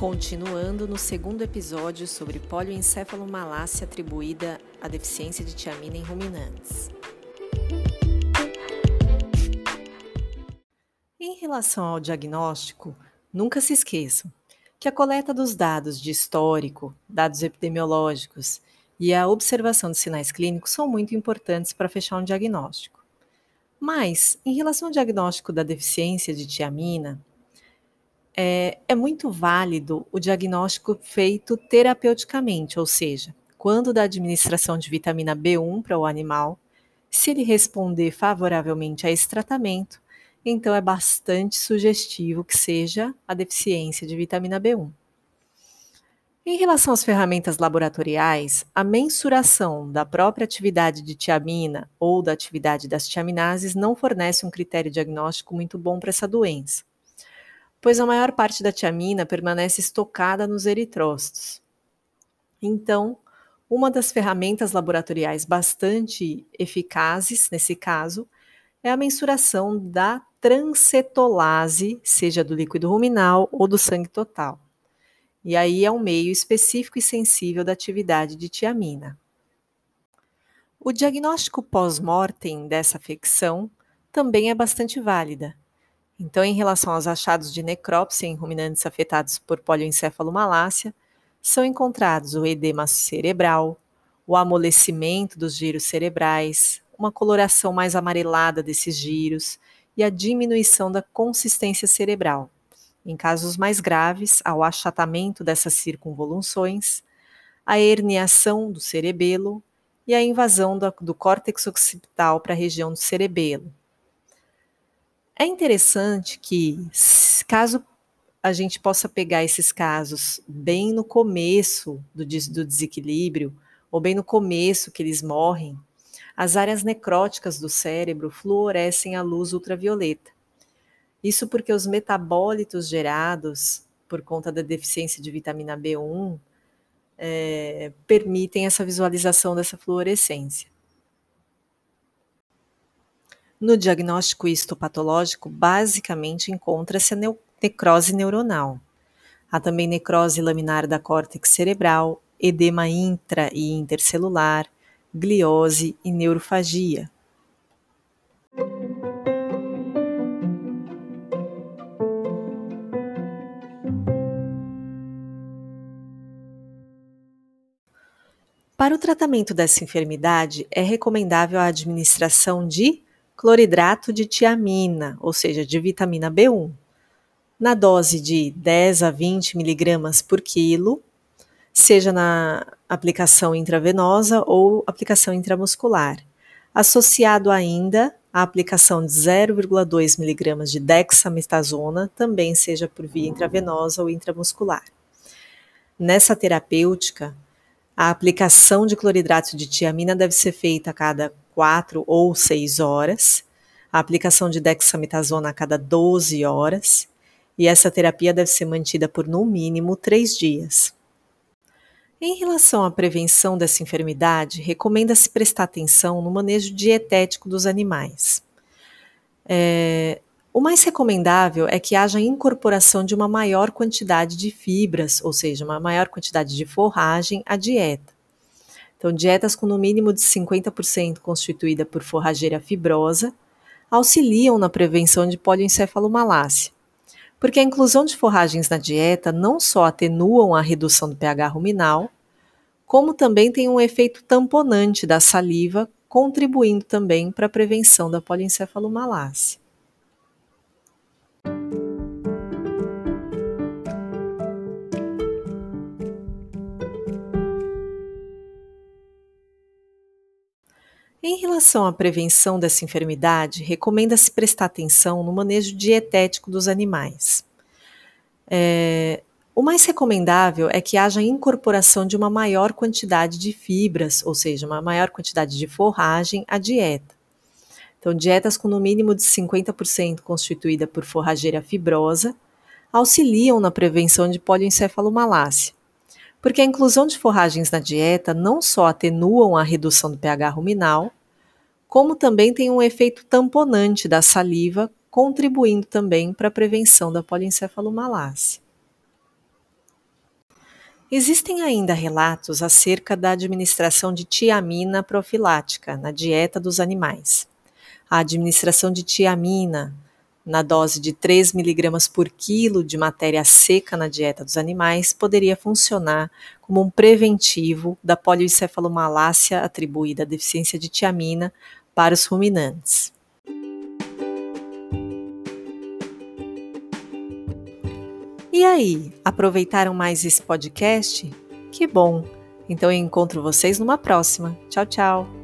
Continuando no segundo episódio sobre polioencefalomalácia atribuída à deficiência de tiamina em ruminantes. Em relação ao diagnóstico, nunca se esqueçam que a coleta dos dados de histórico, dados epidemiológicos e a observação de sinais clínicos são muito importantes para fechar um diagnóstico. Mas, em relação ao diagnóstico da deficiência de tiamina, é, é muito válido o diagnóstico feito terapeuticamente, ou seja, quando da administração de vitamina B1 para o animal, se ele responder favoravelmente a esse tratamento, então é bastante sugestivo que seja a deficiência de vitamina B1. Em relação às ferramentas laboratoriais, a mensuração da própria atividade de tiamina ou da atividade das tiaminases não fornece um critério diagnóstico muito bom para essa doença pois a maior parte da tiamina permanece estocada nos eritrócitos. Então, uma das ferramentas laboratoriais bastante eficazes nesse caso é a mensuração da transcetolase, seja do líquido ruminal ou do sangue total. E aí é um meio específico e sensível da atividade de tiamina. O diagnóstico pós-mortem dessa afecção também é bastante válida, então, em relação aos achados de necrópsia em ruminantes afetados por polioencefalomalácia, são encontrados o edema cerebral, o amolecimento dos giros cerebrais, uma coloração mais amarelada desses giros e a diminuição da consistência cerebral. Em casos mais graves, ao achatamento dessas circunvoluções, a herniação do cerebelo e a invasão do, do córtex occipital para a região do cerebelo, é interessante que, caso a gente possa pegar esses casos bem no começo do, do desequilíbrio, ou bem no começo que eles morrem, as áreas necróticas do cérebro fluorescem à luz ultravioleta. Isso porque os metabólitos gerados por conta da deficiência de vitamina B1 é, permitem essa visualização dessa fluorescência. No diagnóstico histopatológico, basicamente encontra-se a necrose neuronal. Há também necrose laminar da córtex cerebral, edema intra e intercelular, gliose e neurofagia. Para o tratamento dessa enfermidade, é recomendável a administração de cloridrato de tiamina, ou seja, de vitamina B1, na dose de 10 a 20 miligramas por quilo, seja na aplicação intravenosa ou aplicação intramuscular, associado ainda à aplicação de 0,2 miligramas de dexametasona, também seja por via intravenosa ou intramuscular. Nessa terapêutica, a aplicação de cloridrato de tiamina deve ser feita a cada 4 ou 6 horas, a aplicação de dexametasona a cada 12 horas, e essa terapia deve ser mantida por no mínimo 3 dias. Em relação à prevenção dessa enfermidade, recomenda-se prestar atenção no manejo dietético dos animais. É, o mais recomendável é que haja incorporação de uma maior quantidade de fibras, ou seja, uma maior quantidade de forragem à dieta. Então, dietas com no mínimo de 50% constituída por forrageira fibrosa auxiliam na prevenção de polioencefalomalácia, porque a inclusão de forragens na dieta não só atenuam a redução do pH ruminal, como também tem um efeito tamponante da saliva, contribuindo também para a prevenção da polioencefalomalácia. Em relação à prevenção dessa enfermidade, recomenda-se prestar atenção no manejo dietético dos animais. É, o mais recomendável é que haja incorporação de uma maior quantidade de fibras, ou seja, uma maior quantidade de forragem à dieta. Então, dietas com no mínimo de 50% constituída por forrageira fibrosa auxiliam na prevenção de polioencefalomalácia, porque a inclusão de forragens na dieta não só atenuam a redução do pH ruminal, como também tem um efeito tamponante da saliva, contribuindo também para a prevenção da poliencefalomalácia. Existem ainda relatos acerca da administração de tiamina profilática na dieta dos animais. A administração de tiamina na dose de 3 mg por quilo de matéria seca na dieta dos animais poderia funcionar como um preventivo da polioencefalomalácia atribuída à deficiência de tiamina para os ruminantes. E aí, aproveitaram mais esse podcast? Que bom! Então eu encontro vocês numa próxima. Tchau, tchau!